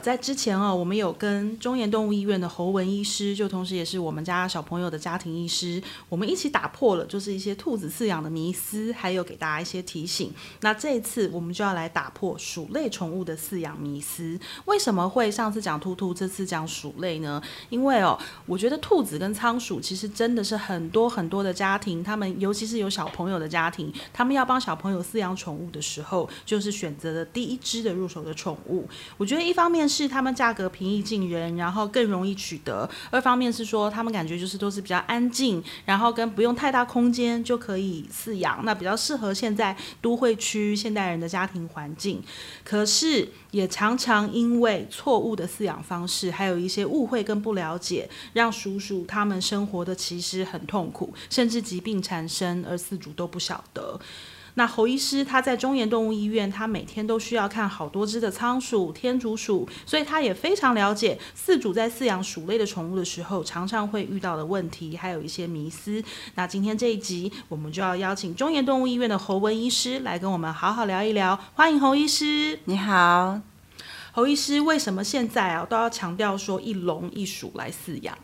在之前哦，我们有跟中研动物医院的侯文医师，就同时也是我们家小朋友的家庭医师，我们一起打破了就是一些兔子饲养的迷思，还有给大家一些提醒。那这一次我们就要来打破鼠类宠物的饲养迷思。为什么会上次讲兔兔，这次讲鼠类呢？因为哦，我觉得兔子跟仓鼠其实真的是很多很多的家庭，他们尤其是有小朋友的家庭，他们要帮小朋友饲养宠物的时候，就是选择了第一只的入手的宠物。我觉得一方面。是他们价格平易近人，然后更容易取得。二方面是说他们感觉就是都是比较安静，然后跟不用太大空间就可以饲养，那比较适合现在都会区现代人的家庭环境。可是也常常因为错误的饲养方式，还有一些误会跟不了解，让鼠鼠他们生活的其实很痛苦，甚至疾病产生，而饲主都不晓得。那侯医师他在中研动物医院，他每天都需要看好多只的仓鼠、天竺鼠，所以他也非常了解饲主在饲养鼠类的宠物的时候，常常会遇到的问题，还有一些迷思。那今天这一集，我们就要邀请中研动物医院的侯文医师来跟我们好好聊一聊。欢迎侯医师。你好，侯医师，为什么现在啊都要强调说一笼一鼠来饲养？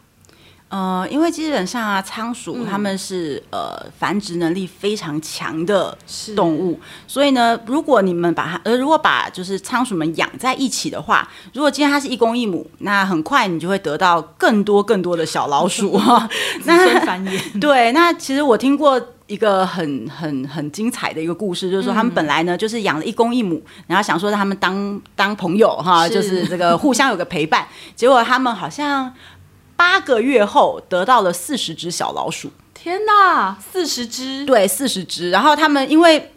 呃，因为基本上啊，仓鼠它们是、嗯、呃繁殖能力非常强的动物，所以呢，如果你们把它呃如果把就是仓鼠们养在一起的话，如果今天它是一公一母，那很快你就会得到更多更多的小老鼠哈，那繁衍。对，那其实我听过一个很很很精彩的一个故事，就是说他们本来呢就是养了一公一母，然后想说让他们当当朋友哈，就是这个互相有个陪伴，结果他们好像。八个月后得到了四十只小老鼠，天哪，四十只？对，四十只。然后他们因为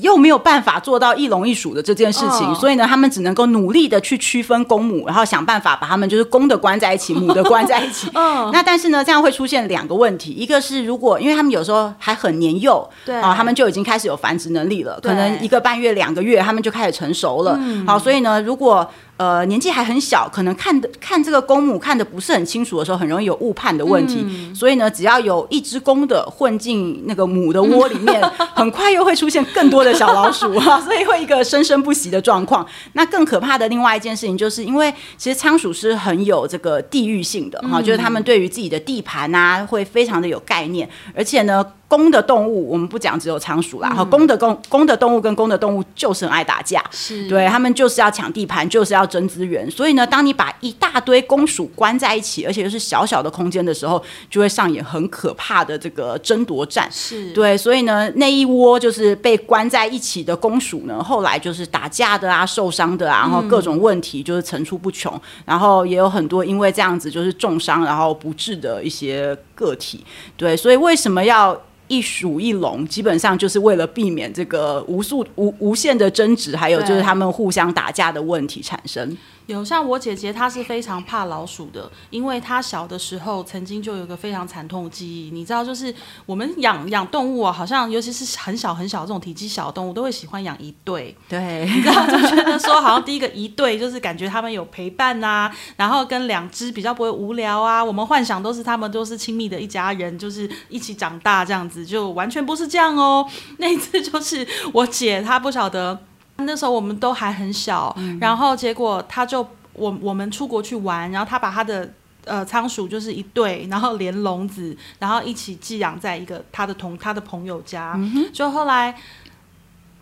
又没有办法做到一笼一鼠的这件事情，oh. 所以呢，他们只能够努力的去区分公母，然后想办法把他们就是公的关在一起，母的关在一起。嗯，oh. 那但是呢，这样会出现两个问题，一个是如果因为他们有时候还很年幼，对啊，他们就已经开始有繁殖能力了，可能一个半月、两个月，他们就开始成熟了。嗯，好，所以呢，如果呃，年纪还很小，可能看的看这个公母看的不是很清楚的时候，很容易有误判的问题。嗯、所以呢，只要有一只公的混进那个母的窝里面，嗯、很快又会出现更多的小老鼠 哈，所以会一个生生不息的状况。那更可怕的另外一件事情，就是因为其实仓鼠是很有这个地域性的哈，嗯、就是他们对于自己的地盘啊，会非常的有概念，而且呢。公的动物，我们不讲只有仓鼠啦，哈、嗯，公的公公的动物跟公的动物就是很爱打架，是对他们就是要抢地盘，就是要争资源。所以呢，当你把一大堆公鼠关在一起，而且又是小小的空间的时候，就会上演很可怕的这个争夺战。是对，所以呢，那一窝就是被关在一起的公鼠呢，后来就是打架的啊，受伤的啊，然后各种问题就是层出不穷，嗯、然后也有很多因为这样子就是重伤然后不治的一些个体。对，所以为什么要？一鼠一龙，基本上就是为了避免这个无数无无限的争执，还有就是他们互相打架的问题产生。有像我姐姐，她是非常怕老鼠的，因为她小的时候曾经就有个非常惨痛的记忆。你知道，就是我们养养动物啊，好像尤其是很小很小这种体积小的动物，都会喜欢养一对。对，你知道，就觉得说好像第一个一对就是感觉他们有陪伴啊，然后跟两只比较不会无聊啊。我们幻想都是他们都是亲密的一家人，就是一起长大这样子，就完全不是这样哦。那一次就是我姐她不晓得。那时候我们都还很小，嗯、然后结果她就我我们出国去玩，然后她把她的呃仓鼠就是一对，然后连笼子，然后一起寄养在一个他的同他的朋友家，嗯、就后来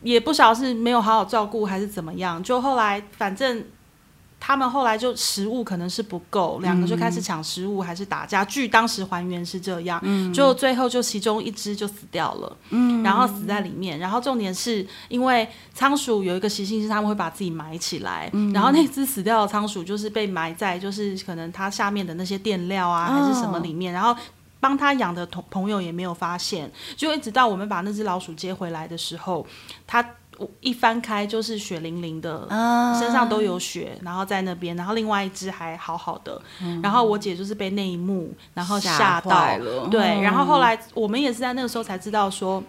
也不晓得是没有好好照顾还是怎么样，就后来反正。他们后来就食物可能是不够，两个就开始抢食物，还是打架。据当时还原是这样，嗯、就最后就其中一只就死掉了，嗯、然后死在里面。然后重点是因为仓鼠有一个习性是他们会把自己埋起来，嗯、然后那只死掉的仓鼠就是被埋在就是可能它下面的那些垫料啊还是什么里面，哦、然后帮他养的同朋友也没有发现，就一直到我们把那只老鼠接回来的时候，它。一翻开就是血淋淋的，身上都有血，然后在那边，然后另外一只还好好的，然后我姐就是被那一幕然后吓到了，对，然后后来我们也是在那个时候才知道说，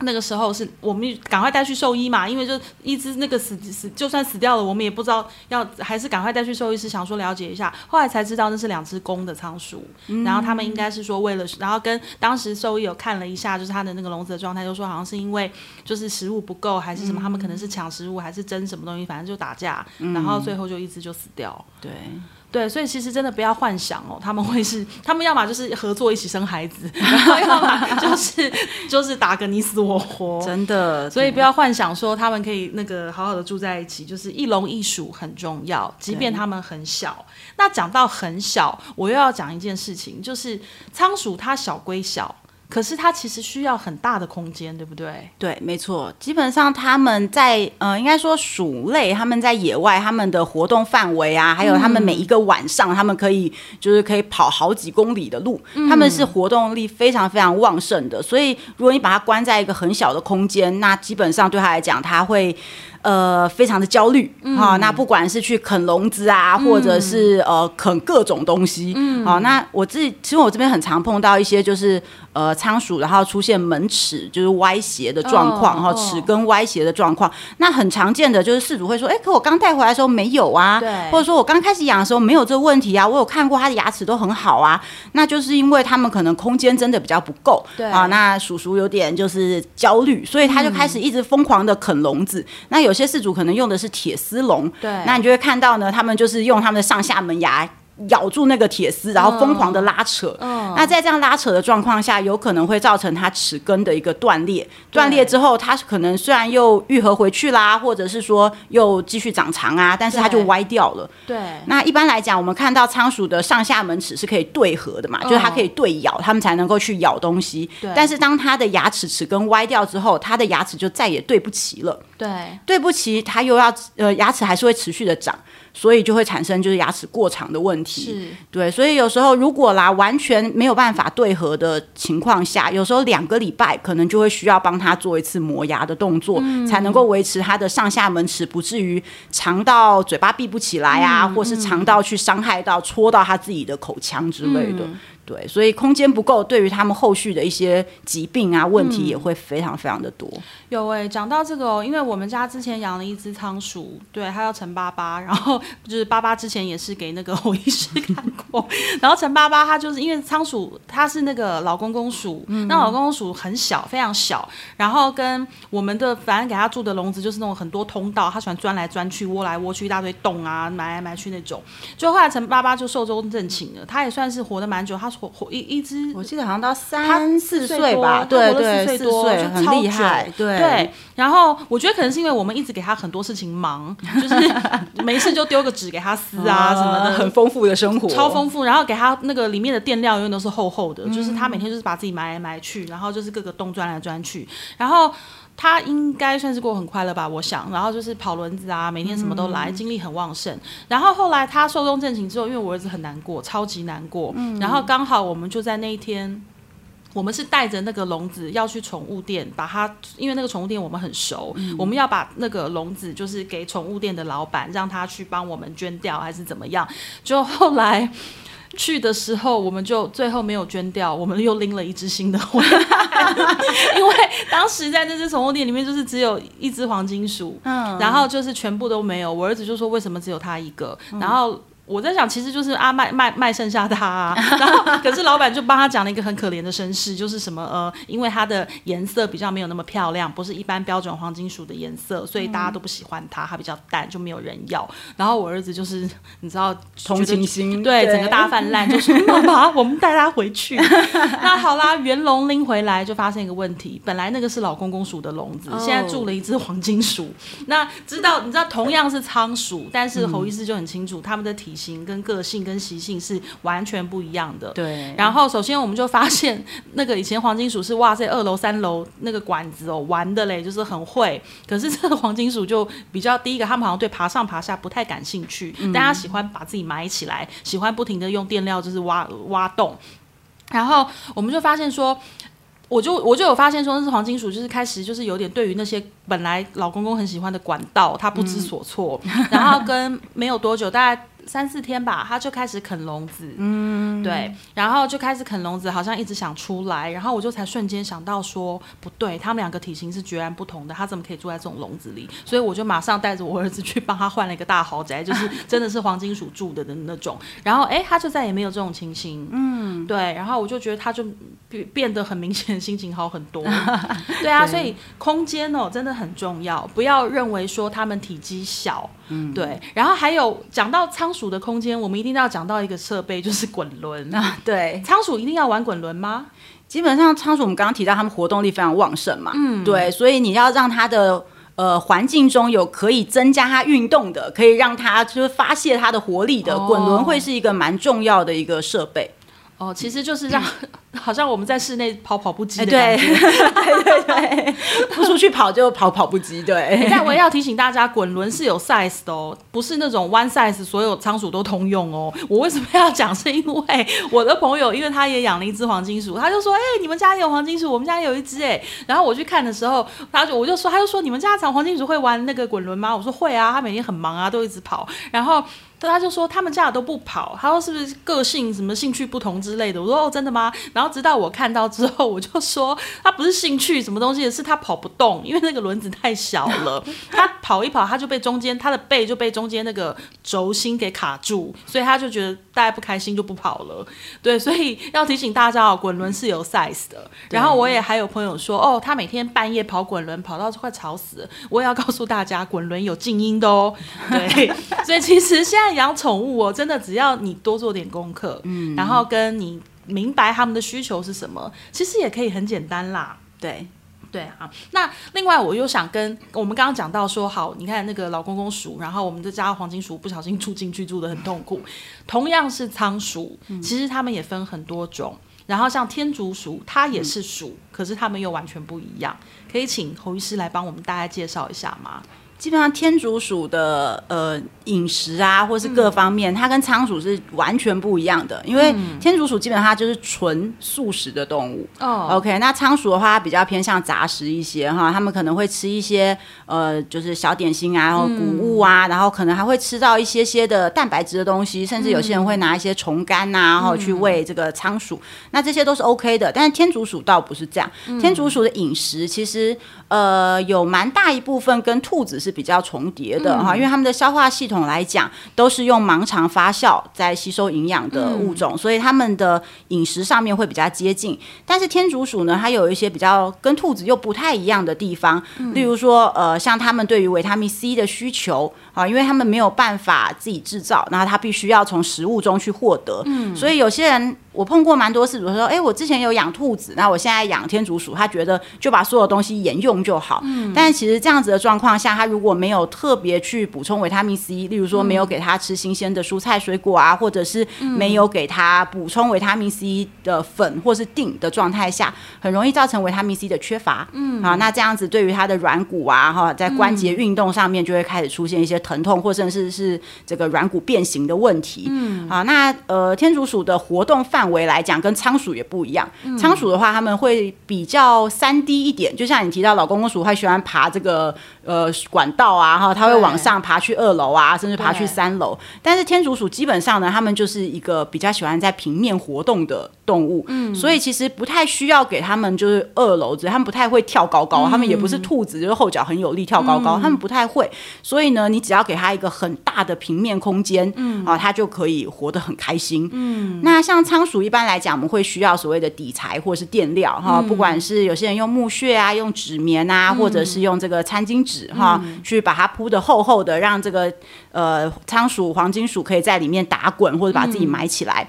那个时候是我们赶快带去兽医嘛，因为就一只那个死死就算死掉了，我们也不知道要还是赶快带去兽医师，想说了解一下。后来才知道那是两只公的仓鼠，嗯、然后他们应该是说为了，然后跟当时兽医有看了一下，就是他的那个笼子的状态，就说好像是因为就是食物不够还是什么，他们可能是抢食物还是争什么东西，反正就打架，然后最后就一只就死掉。对。对，所以其实真的不要幻想哦，他们会是，他们要么就是合作一起生孩子，然后要么 就是就是打个你死我活，真的。所以不要幻想说他们可以那个好好的住在一起，就是一笼一鼠很重要，即便他们很小。那讲到很小，我又要讲一件事情，就是仓鼠它小归小。可是它其实需要很大的空间，对不对？对，没错。基本上他们在呃，应该说鼠类，他们在野外，他们的活动范围啊，还有他们每一个晚上，嗯、他们可以就是可以跑好几公里的路，嗯、他们是活动力非常非常旺盛的。所以，如果你把它关在一个很小的空间，那基本上对他来讲，他会。呃，非常的焦虑哈、嗯。哦，那不管是去啃笼子啊，嗯、或者是呃啃各种东西，嗯，好、哦，那我自己其实我这边很常碰到一些就是呃仓鼠，然后出现门齿就是歪斜的状况，然后齿根歪斜的状况，那很常见的就是饲主会说，哎，可我刚带回来的时候没有啊，对，或者说我刚开始养的时候没有这个问题啊，我有看过它的牙齿都很好啊，那就是因为他们可能空间真的比较不够，对。啊，那鼠鼠有点就是焦虑，所以他就开始一直疯狂的啃笼子，嗯、那有。有些饲主可能用的是铁丝笼，对，那你就会看到呢，他们就是用他们的上下门牙咬住那个铁丝，然后疯狂的拉扯。嗯，那在这样拉扯的状况下，有可能会造成它齿根的一个断裂。断裂之后，它可能虽然又愈合回去啦，或者是说又继续长长啊，但是它就歪掉了。对，那一般来讲，我们看到仓鼠的上下门齿是可以对合的嘛，就是它可以对咬，它们才能够去咬东西。对，但是当它的牙齿齿根歪掉之后，它的牙齿就再也对不齐了。对，对不齐，它又要呃牙齿还是会持续的长。所以就会产生就是牙齿过长的问题，对，所以有时候如果啦完全没有办法对合的情况下，有时候两个礼拜可能就会需要帮他做一次磨牙的动作，嗯、才能够维持他的上下门齿不至于长到嘴巴闭不起来啊，嗯、或是长到去伤害到戳到他自己的口腔之类的。嗯对，所以空间不够，对于他们后续的一些疾病啊问题也会非常非常的多。嗯、有哎、欸，讲到这个哦，因为我们家之前养了一只仓鼠，对，它叫陈巴巴，然后就是巴巴之前也是给那个 侯医师看过，然后陈巴巴它就是因为仓鼠它是那个老公公鼠，嗯、那老公公鼠很小，非常小，然后跟我们的反正给它住的笼子就是那种很多通道，它喜欢钻来钻去，窝来窝去，一大堆洞啊，埋来埋去那种。就后来陈巴巴就寿终正寝了，它也算是活得蛮久，它。活一一只，我记得好像到三四岁吧，对对，四岁多，很厉害，对对。然后我觉得可能是因为我们一直给他很多事情忙，就是 没事就丢个纸给他撕啊什么的，很丰富的生活，超丰富。然后给他那个里面的垫料永远都是厚厚的，就是他每天就是把自己埋来埋去，然后就是各个洞钻来钻去，然后。他应该算是过很快乐吧，我想。然后就是跑轮子啊，每天什么都来，精力很旺盛。然后后来他寿终正寝之后，因为我儿子很难过，超级难过。然后刚好我们就在那一天，我们是带着那个笼子要去宠物店，把它，因为那个宠物店我们很熟，我们要把那个笼子就是给宠物店的老板，让他去帮我们捐掉还是怎么样？就后来。去的时候，我们就最后没有捐掉，我们又拎了一只新的回来，因为当时在那只宠物店里面，就是只有一只黄金鼠，嗯，然后就是全部都没有。我儿子就说：“为什么只有他一个？”然后。我在想，其实就是啊卖卖卖剩下他啊，然后可是老板就帮他讲了一个很可怜的身世，就是什么呃，因为它的颜色比较没有那么漂亮，不是一般标准黄金鼠的颜色，所以大家都不喜欢它，它比较淡，就没有人要。然后我儿子就是你知道同情心，对，对整个大泛滥，就说妈妈，我们带它回去。那好啦，原龙拎回来就发现一个问题，本来那个是老公公鼠的笼子，现在住了一只黄金鼠。那知道你知道同样是仓鼠，但是侯医师就很清楚他们的体。型跟个性跟习性是完全不一样的。对。然后首先我们就发现，那个以前黄金鼠是哇塞，二楼三楼那个管子哦玩的嘞，就是很会。可是这个黄金鼠就比较第一个，他们好像对爬上爬下不太感兴趣，嗯、但他喜欢把自己埋起来，喜欢不停的用垫料就是挖挖洞。然后我们就发现说。我就我就有发现说，那是黄金鼠就是开始就是有点对于那些本来老公公很喜欢的管道，他不知所措。嗯、然后跟没有多久，大概三四天吧，他就开始啃笼子，嗯，对，然后就开始啃笼子，好像一直想出来，然后我就才瞬间想到说，不对，他们两个体型是截然不同的，他怎么可以住在这种笼子里？所以我就马上带着我儿子去帮他换了一个大豪宅，就是真的是黄金鼠住的的那种。然后哎，他就再也没有这种情形，嗯，对，然后我就觉得他就变变得很明显，心情好很多。对啊，所以空间哦真的很重要，不要认为说他们体积小，嗯，对。然后还有讲到仓鼠的空间，我们一定要讲到一个设备，就是滚轮 啊。对，仓鼠一定要玩滚轮吗？基本上仓鼠我们刚刚提到，它们活动力非常旺盛嘛，嗯，对，所以你要让它的呃环境中有可以增加它运动的，可以让它就是发泄它的活力的，滚轮会是一个蛮重要的一个设备。哦，其实就是让，好像我们在室内跑跑步机的感觉，对对对对，不出去跑就跑跑步机，对。但我也要提醒大家，滚轮是有 size 的哦，不是那种 one size 所有仓鼠都通用哦。我为什么要讲？是因为我的朋友，因为他也养了一只黄金鼠，他就说：“哎，你们家也有黄金鼠，我们家也有一只哎。”然后我去看的时候，他就我就说，他就说：“你们家养黄金鼠会玩那个滚轮吗？”我说：“会啊，他每天很忙啊，都一直跑。”然后。他就说他们家的都不跑，他说是不是个性什么兴趣不同之类的？我说哦，真的吗？然后直到我看到之后，我就说他不是兴趣什么东西，是他跑不动，因为那个轮子太小了。他跑一跑，他就被中间他的背就被中间那个轴心给卡住，所以他就觉得大家不开心就不跑了。对，所以要提醒大家哦，滚轮是有 size 的。然后我也还有朋友说哦，他每天半夜跑滚轮，跑到快吵死了。我也要告诉大家，滚轮有静音的哦。对，所以其实现在。养宠物哦，真的只要你多做点功课，嗯，然后跟你明白他们的需求是什么，其实也可以很简单啦。对，对啊。那另外我又想跟我们刚刚讲到说，好，你看那个老公公鼠，然后我们的家黄金鼠不小心住进去住的很痛苦。同样是仓鼠，其实它们也分很多种。然后像天竺鼠，它也是鼠，可是它们又完全不一样。可以请侯医师来帮我们大家介绍一下吗？基本上天竺鼠的呃饮食啊，或是各方面，嗯、它跟仓鼠是完全不一样的。因为天竺鼠基本上它就是纯素食的动物。哦，OK，那仓鼠的话它比较偏向杂食一些哈，它们可能会吃一些呃就是小点心啊，然后谷物啊，嗯、然后可能还会吃到一些些的蛋白质的东西，甚至有些人会拿一些虫干呐，然后去喂这个仓鼠。嗯、那这些都是 OK 的，但是天竺鼠倒不是这样。嗯、天竺鼠的饮食其实呃有蛮大一部分跟兔子是。是比较重叠的哈，因为他们的消化系统来讲，都是用盲肠发酵在吸收营养的物种，所以他们的饮食上面会比较接近。但是天竺鼠呢，它有一些比较跟兔子又不太一样的地方，例如说，呃，像他们对于维他命 C 的需求啊，因为他们没有办法自己制造，然后他必须要从食物中去获得，所以有些人。我碰过蛮多次，比如说，哎，我之前有养兔子，那我现在养天竺鼠，他觉得就把所有东西沿用就好。嗯，但其实这样子的状况下，他如果没有特别去补充维他命 C，例如说没有给他吃新鲜的蔬菜水果啊，或者是没有给他补充维他命 C 的粉或是锭的状态下，很容易造成维他命 C 的缺乏。嗯，啊，那这样子对于他的软骨啊，哈，在关节运动上面就会开始出现一些疼痛，或者是是这个软骨变形的问题。嗯，啊，那呃，天竺鼠的活动范围。为来讲，跟仓鼠也不一样。仓鼠的话，他们会比较三 D 一点，就像你提到老公公鼠，它喜欢爬这个呃管道啊，哈，它会往上爬去二楼啊，甚至爬去三楼。但是天竺鼠基本上呢，它们就是一个比较喜欢在平面活动的动物，嗯，所以其实不太需要给他们就是二楼子，他们不太会跳高高，他们也不是兔子，就是后脚很有力跳高高，他们不太会。所以呢，你只要给它一个很大的平面空间，嗯啊，它就可以活得很开心。嗯，那像仓鼠。一般来讲，我们会需要所谓的底材或是垫料哈，不管是有些人用木屑啊，用纸棉啊，或者是用这个餐巾纸哈，去把它铺的厚厚的，让这个呃仓鼠、黄金鼠可以在里面打滚或者把自己埋起来。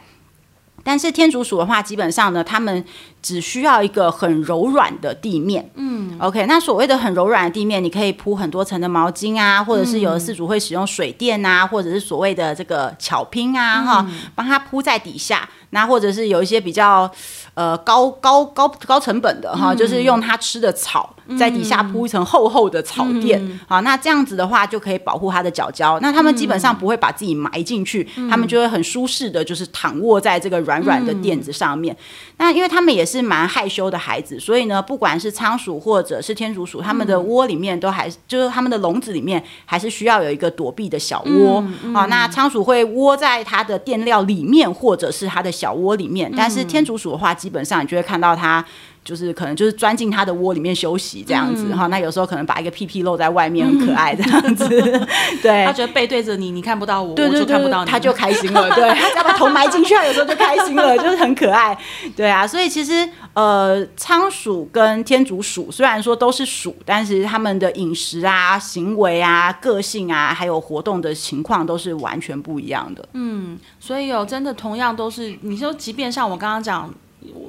但是天竺鼠的话，基本上呢，它们只需要一个很柔软的地面。嗯，OK，那所谓的很柔软的地面，你可以铺很多层的毛巾啊，或者是有的饲主会使用水垫啊，或者是所谓的这个巧拼啊，哈，帮它铺在底下。那或者是有一些比较呃高高高高成本的哈，就是用它吃的草。在底下铺一层厚厚的草垫，嗯、好，那这样子的话就可以保护它的脚脚。那他们基本上不会把自己埋进去，嗯、他们就会很舒适的，就是躺卧在这个软软的垫子上面。嗯、那因为他们也是蛮害羞的孩子，所以呢，不管是仓鼠或者是天竺鼠，他们的窝里面都还就是他们的笼子里面还是需要有一个躲避的小窝。啊，那仓鼠会窝在它的垫料里面，或者是它的小窝里面。但是天竺鼠的话，基本上你就会看到它。就是可能就是钻进他的窝里面休息这样子哈，嗯、那有时候可能把一个屁屁露在外面，很可爱这样子。嗯、对，他觉得背对着你，你看不到我，对对对，我就看不到你，他就开心了。对，他只要把头埋进去，他有时候就开心了，就是很可爱。对啊，所以其实呃，仓鼠跟天竺鼠虽然说都是鼠，但是他们的饮食啊、行为啊、个性啊，还有活动的情况都是完全不一样的。嗯，所以有真的同样都是，你说即便像我刚刚讲。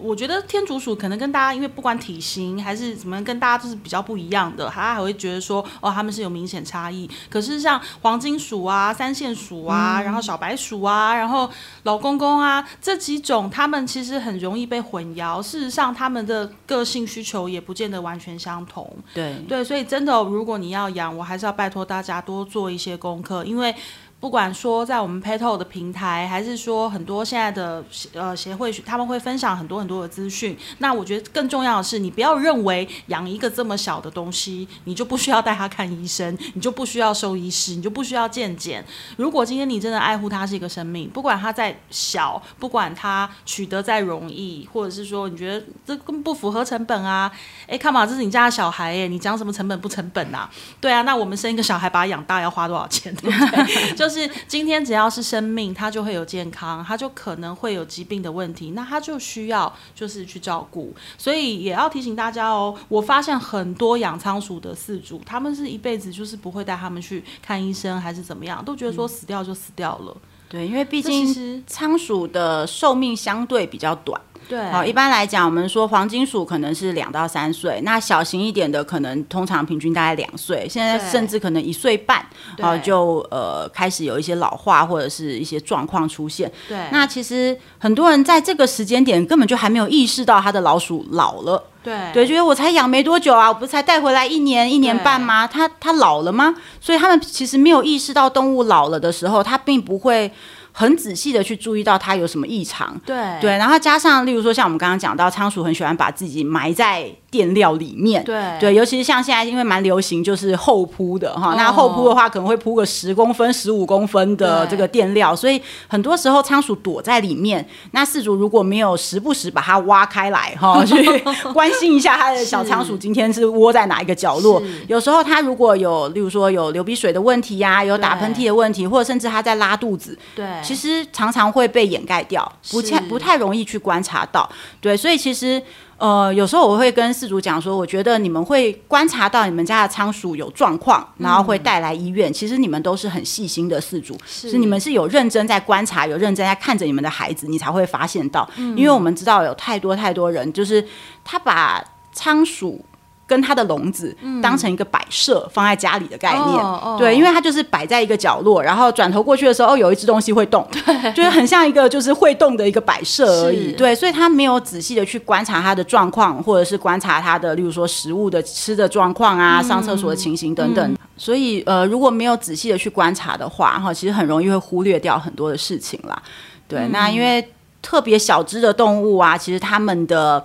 我觉得天竺鼠可能跟大家，因为不管体型还是怎么，跟大家都是比较不一样的，他还会觉得说，哦，他们是有明显差异。可是像黄金鼠啊、三线鼠啊，然后小白鼠啊，然后老公公啊这几种，他们其实很容易被混淆。事实上，他们的个性需求也不见得完全相同。对对，所以真的，如果你要养，我还是要拜托大家多做一些功课，因为。不管说在我们 Petal 的平台，还是说很多现在的呃协会，他们会分享很多很多的资讯。那我觉得更重要的是，你不要认为养一个这么小的东西，你就不需要带它看医生，你就不需要兽医师，你就不需要健检。如果今天你真的爱护它是一个生命，不管它再小，不管它取得再容易，或者是说你觉得这更不符合成本啊？哎，看嘛，这是你家的小孩耶，你讲什么成本不成本啊？对啊，那我们生一个小孩把它养大要花多少钱？对不对？就。就是今天只要是生命，它就会有健康，它就可能会有疾病的问题，那它就需要就是去照顾，所以也要提醒大家哦。我发现很多养仓鼠的饲主，他们是一辈子就是不会带他们去看医生，还是怎么样，都觉得说死掉就死掉了。嗯、对，因为毕竟仓鼠的寿命相对比较短。对，好，一般来讲，我们说黄金鼠可能是两到三岁，那小型一点的可能通常平均大概两岁，现在甚至可能一岁半，好就呃开始有一些老化或者是一些状况出现。对，那其实很多人在这个时间点根本就还没有意识到他的老鼠老了。对，对，觉得我才养没多久啊，我不是才带回来一年一年半吗？它它老了吗？所以他们其实没有意识到动物老了的时候，它并不会。很仔细的去注意到它有什么异常，对。对，然后加上，例如说像我们刚刚讲到，仓鼠很喜欢把自己埋在垫料里面，对。对，尤其是像现在因为蛮流行就是厚铺的哈，哦、那厚铺的话可能会铺个十公分、十五公分的这个垫料，所以很多时候仓鼠躲在里面，那饲主如果没有时不时把它挖开来哈，去关心一下他的小仓鼠今天是窝在哪一个角落，有时候它如果有例如说有流鼻水的问题呀、啊，有打喷嚏的问题，或者甚至它在拉肚子，对。其实常常会被掩盖掉，不太不太容易去观察到。对，所以其实呃，有时候我会跟饲主讲说，我觉得你们会观察到你们家的仓鼠有状况，然后会带来医院。嗯、其实你们都是很细心的饲主，是，是你们是有认真在观察，有认真在看着你们的孩子，你才会发现到。嗯、因为我们知道有太多太多人，就是他把仓鼠。跟它的笼子当成一个摆设放在家里的概念，嗯、对，因为它就是摆在一个角落，然后转头过去的时候，哦，有一只东西会动，对，就是很像一个就是会动的一个摆设而已，对，所以他没有仔细的去观察它的状况，或者是观察它的，例如说食物的吃的状况啊，嗯、上厕所的情形等等，嗯、所以呃，如果没有仔细的去观察的话，哈，其实很容易会忽略掉很多的事情啦，对，嗯、那因为特别小只的动物啊，其实它们的。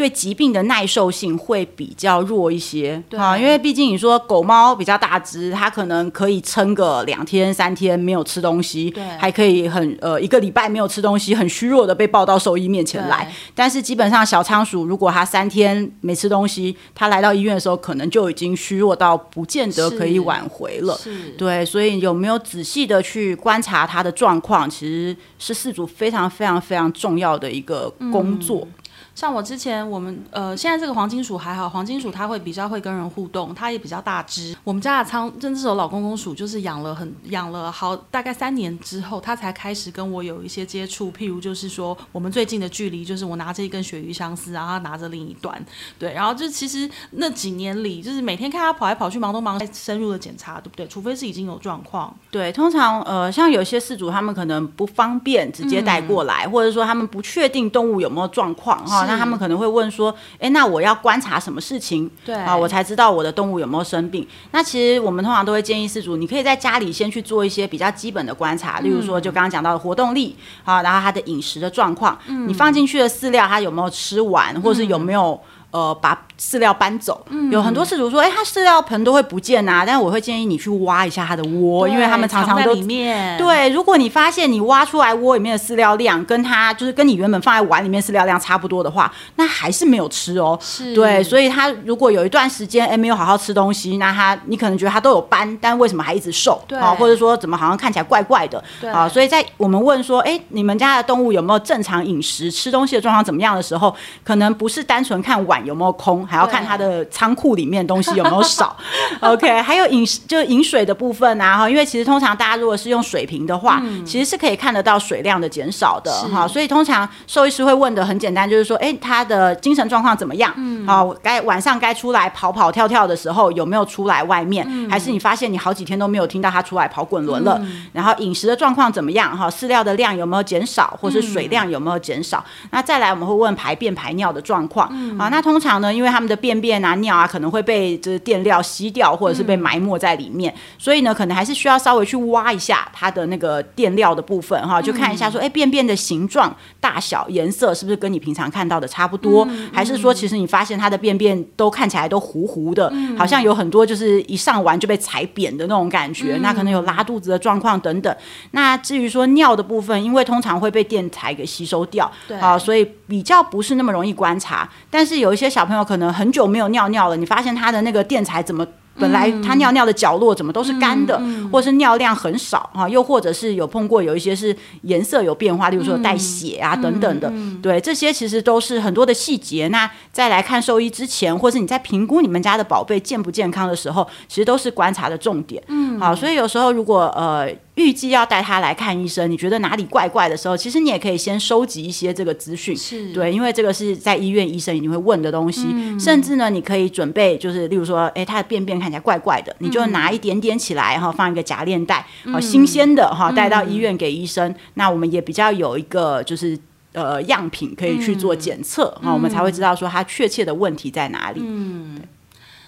对疾病的耐受性会比较弱一些，对啊，因为毕竟你说狗猫比较大只，它可能可以撑个两天三天没有吃东西，对，还可以很呃一个礼拜没有吃东西，很虚弱的被抱到兽医面前来。但是基本上小仓鼠如果它三天没吃东西，它来到医院的时候，可能就已经虚弱到不见得可以挽回了。是，对，所以有没有仔细的去观察它的状况，其实是饲主非常非常非常重要的一个工作。嗯像我之前我们呃，现在这个黄金鼠还好，黄金鼠它会比较会跟人互动，它也比较大只。我们家的仓，真这种老公公鼠就是养了很养了好大概三年之后，它才开始跟我有一些接触。譬如就是说，我们最近的距离就是我拿着一根鳕鱼相思，然后它拿着另一端，对，然后就其实那几年里，就是每天看它跑来跑去，忙东忙西，深入的检查，对不对？除非是已经有状况。对，通常呃，像有些饲主他们可能不方便直接带过来，嗯、或者说他们不确定动物有没有状况哈，那他们可能会问说，哎，那我要观察什么事情？对啊，我才知道我的动物有没有生病。那其实我们通常都会建议饲主，你可以在家里先去做一些比较基本的观察，例如说就刚刚讲到的活动力啊，然后它的饮食的状况，嗯、你放进去的饲料它有没有吃完，或是有没有。呃，把饲料搬走，嗯、有很多饲主说，哎、欸，他饲料盆都会不见啊。但是我会建议你去挖一下它的窝，因为他们常常都里面。对，如果你发现你挖出来窝里面的饲料量跟它就是跟你原本放在碗里面饲料量差不多的话，那还是没有吃哦。是，对，所以他如果有一段时间哎、欸、没有好好吃东西，那他你可能觉得他都有搬，但为什么还一直瘦？对啊，或者说怎么好像看起来怪怪的？对啊，所以在我们问说，哎、欸，你们家的动物有没有正常饮食、吃东西的状况怎么样的时候，可能不是单纯看碗有没有空，还要看他的仓库里面东西有没有少，OK，还有饮食就饮水的部分啊哈，因为其实通常大家如果是用水瓶的话，嗯、其实是可以看得到水量的减少的哈，所以通常兽医师会问的很简单，就是说，哎，他的精神状况怎么样？嗯，好，该晚上该出来跑跑跳跳的时候有没有出来外面？嗯、还是你发现你好几天都没有听到他出来跑滚轮了？嗯、然后饮食的状况怎么样？哈，饲料的量有没有减少，或是水量有没有减少？嗯、那再来我们会问排便排尿的状况，嗯、啊，那通常呢，因为他们的便便啊、尿啊，可能会被就是垫料吸掉，或者是被埋没在里面，嗯、所以呢，可能还是需要稍微去挖一下它的那个垫料的部分哈，就看一下说，哎、嗯，便便的形状、大小、颜色是不是跟你平常看到的差不多，嗯、还是说其实你发现它的便便都看起来都糊糊的，嗯、好像有很多就是一上完就被踩扁的那种感觉，嗯、那可能有拉肚子的状况等等。那至于说尿的部分，因为通常会被垫材给吸收掉，对。啊，所以比较不是那么容易观察。但是有一些小朋友可能很久没有尿尿了，你发现他的那个垫材怎么？本来他尿尿的角落怎么都是干的，嗯嗯、或是尿量很少啊，又或者是有碰过有一些是颜色有变化，例如说带血啊等等的，对，这些其实都是很多的细节。那在来看兽医之前，或是你在评估你们家的宝贝健不健康的时候，其实都是观察的重点。嗯，好，所以有时候如果呃。预计要带他来看医生，你觉得哪里怪怪的时候，其实你也可以先收集一些这个资讯，是对，因为这个是在医院医生一定会问的东西。嗯、甚至呢，你可以准备，就是例如说，哎，他的便便看起来怪怪的，嗯、你就拿一点点起来哈，放一个夹链袋，好、嗯、新鲜的哈，带到医院给医生。嗯、那我们也比较有一个就是呃样品可以去做检测啊，嗯、我们才会知道说他确切的问题在哪里。嗯，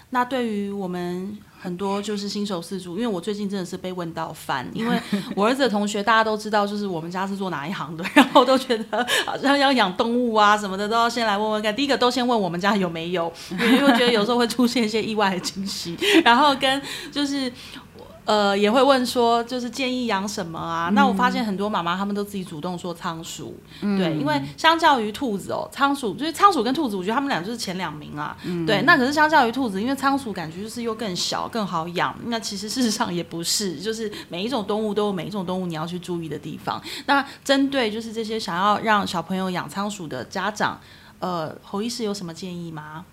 那对于我们。很多就是新手四主，因为我最近真的是被问到烦，因为我儿子的同学大家都知道，就是我们家是做哪一行的，然后都觉得好像要养动物啊什么的，都要先来问问看。第一个都先问我们家有没有，因为觉得有时候会出现一些意外的惊喜，然后跟就是。呃，也会问说，就是建议养什么啊？嗯、那我发现很多妈妈她们都自己主动说仓鼠，嗯、对，因为相较于兔子哦，仓鼠就是仓鼠跟兔子，我觉得他们俩就是前两名啊。嗯、对，那可是相较于兔子，因为仓鼠感觉就是又更小更好养。那其实事实上也不是，就是每一种动物都有每一种动物你要去注意的地方。那针对就是这些想要让小朋友养仓鼠的家长，呃，侯医师有什么建议吗？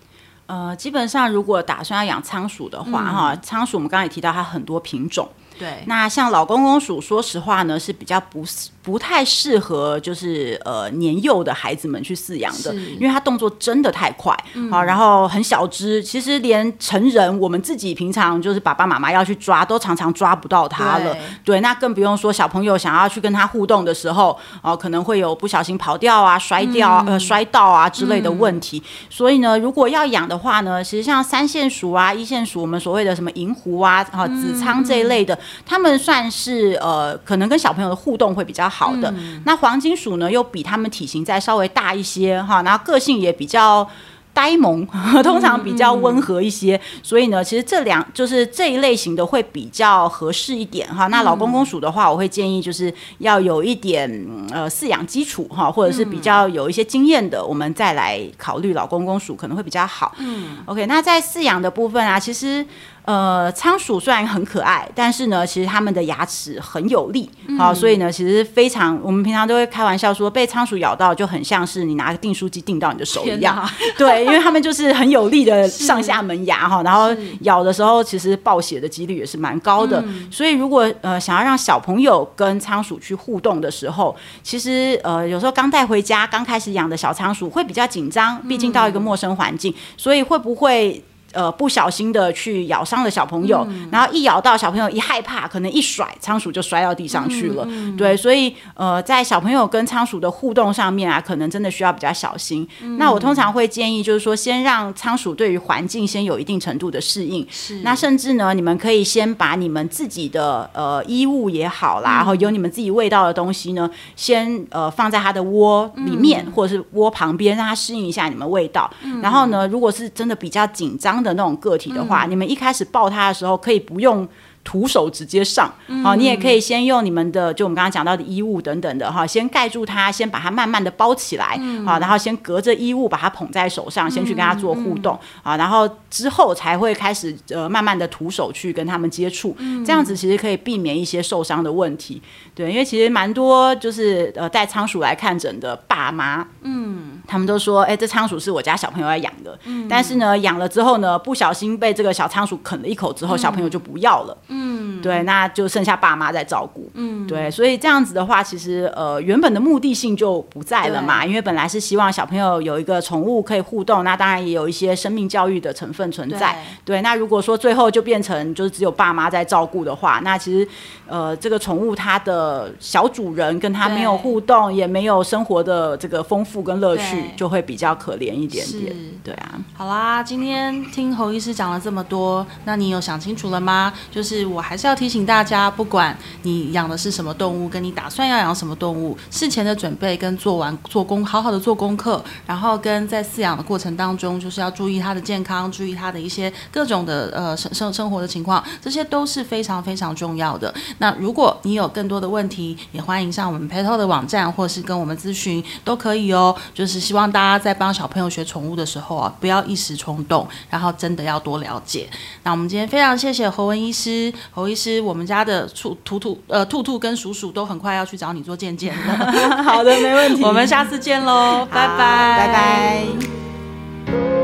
呃，基本上如果打算要养仓鼠的话，哈、嗯，仓鼠我们刚才也提到它很多品种。对，那像老公公鼠，说实话呢，是比较不不太适合，就是呃年幼的孩子们去饲养的，因为它动作真的太快，嗯、啊，然后很小只，其实连成人我们自己平常就是爸爸妈妈要去抓，都常常抓不到它了。对，对，那更不用说小朋友想要去跟它互动的时候，哦、啊，可能会有不小心跑掉啊、摔掉、嗯、呃摔到啊之类的问题。嗯、所以呢，如果要养的话呢，其实像三线鼠啊、一线鼠，我们所谓的什么银狐啊、啊紫仓这一类的。嗯他们算是呃，可能跟小朋友的互动会比较好的。嗯、那黄金鼠呢，又比它们体型再稍微大一些哈，然后个性也比较呆萌，通常比较温和一些。嗯、所以呢，其实这两就是这一类型的会比较合适一点哈。那老公公鼠的话，我会建议就是要有一点呃饲养基础哈，或者是比较有一些经验的，我们再来考虑老公公鼠可能会比较好。嗯，OK，那在饲养的部分啊，其实。呃，仓鼠虽然很可爱，但是呢，其实它们的牙齿很有力，好、嗯，所以呢，其实非常，我们平常都会开玩笑说，被仓鼠咬到就很像是你拿个订书机订到你的手一样，哪。对，因为它们就是很有力的上下门牙哈，然后咬的时候其实爆血的几率也是蛮高的，嗯、所以如果呃想要让小朋友跟仓鼠去互动的时候，其实呃有时候刚带回家刚开始养的小仓鼠会比较紧张，毕竟到一个陌生环境，嗯、所以会不会？呃，不小心的去咬伤了小朋友，嗯、然后一咬到小朋友一害怕，可能一甩仓鼠就摔到地上去了。对，所以呃，在小朋友跟仓鼠的互动上面啊，可能真的需要比较小心。嗯、那我通常会建议，就是说先让仓鼠对于环境先有一定程度的适应。是。那甚至呢，你们可以先把你们自己的呃衣物也好啦，嗯、然后有你们自己味道的东西呢，先呃放在它的窝里面，嗯、或者是窝旁边，让它适应一下你们味道。嗯、然后呢，如果是真的比较紧张。的那种个体的话，嗯、你们一开始抱他的时候，可以不用。徒手直接上，好、嗯。哦，你也可以先用你们的，就我们刚刚讲到的衣物等等的哈，先盖住它，先把它慢慢的包起来，嗯、啊，然后先隔着衣物把它捧在手上，先去跟它做互动，啊，然后之后才会开始呃慢慢的徒手去跟他们接触，嗯、这样子其实可以避免一些受伤的问题，对，因为其实蛮多就是呃带仓鼠来看诊的爸妈，嗯，他们都说，哎，这仓鼠是我家小朋友要养的，嗯、但是呢养了之后呢，不小心被这个小仓鼠啃了一口之后，嗯、小朋友就不要了。嗯，对，那就剩下爸妈在照顾。嗯，对，所以这样子的话，其实呃，原本的目的性就不在了嘛，因为本来是希望小朋友有一个宠物可以互动，那当然也有一些生命教育的成分存在。对，对，那如果说最后就变成就是只有爸妈在照顾的话，那其实呃，这个宠物它的小主人跟它没有互动，也没有生活的这个丰富跟乐趣，就会比较可怜一点点。对啊，好啦，今天听侯医师讲了这么多，那你有想清楚了吗？就是。我还是要提醒大家，不管你养的是什么动物，跟你打算要养什么动物，事前的准备跟做完做功，好好的做功课，然后跟在饲养的过程当中，就是要注意它的健康，注意它的一些各种的呃生生生活的情况，这些都是非常非常重要的。那如果你有更多的问题，也欢迎上我们 Petal 的网站，或是跟我们咨询都可以哦。就是希望大家在帮小朋友学宠物的时候啊，不要一时冲动，然后真的要多了解。那我们今天非常谢谢侯文医师。侯医师，我们家的兔兔兔呃兔兔跟鼠鼠都很快要去找你做健检了。好的，没问题。我们下次见喽，拜拜，拜拜。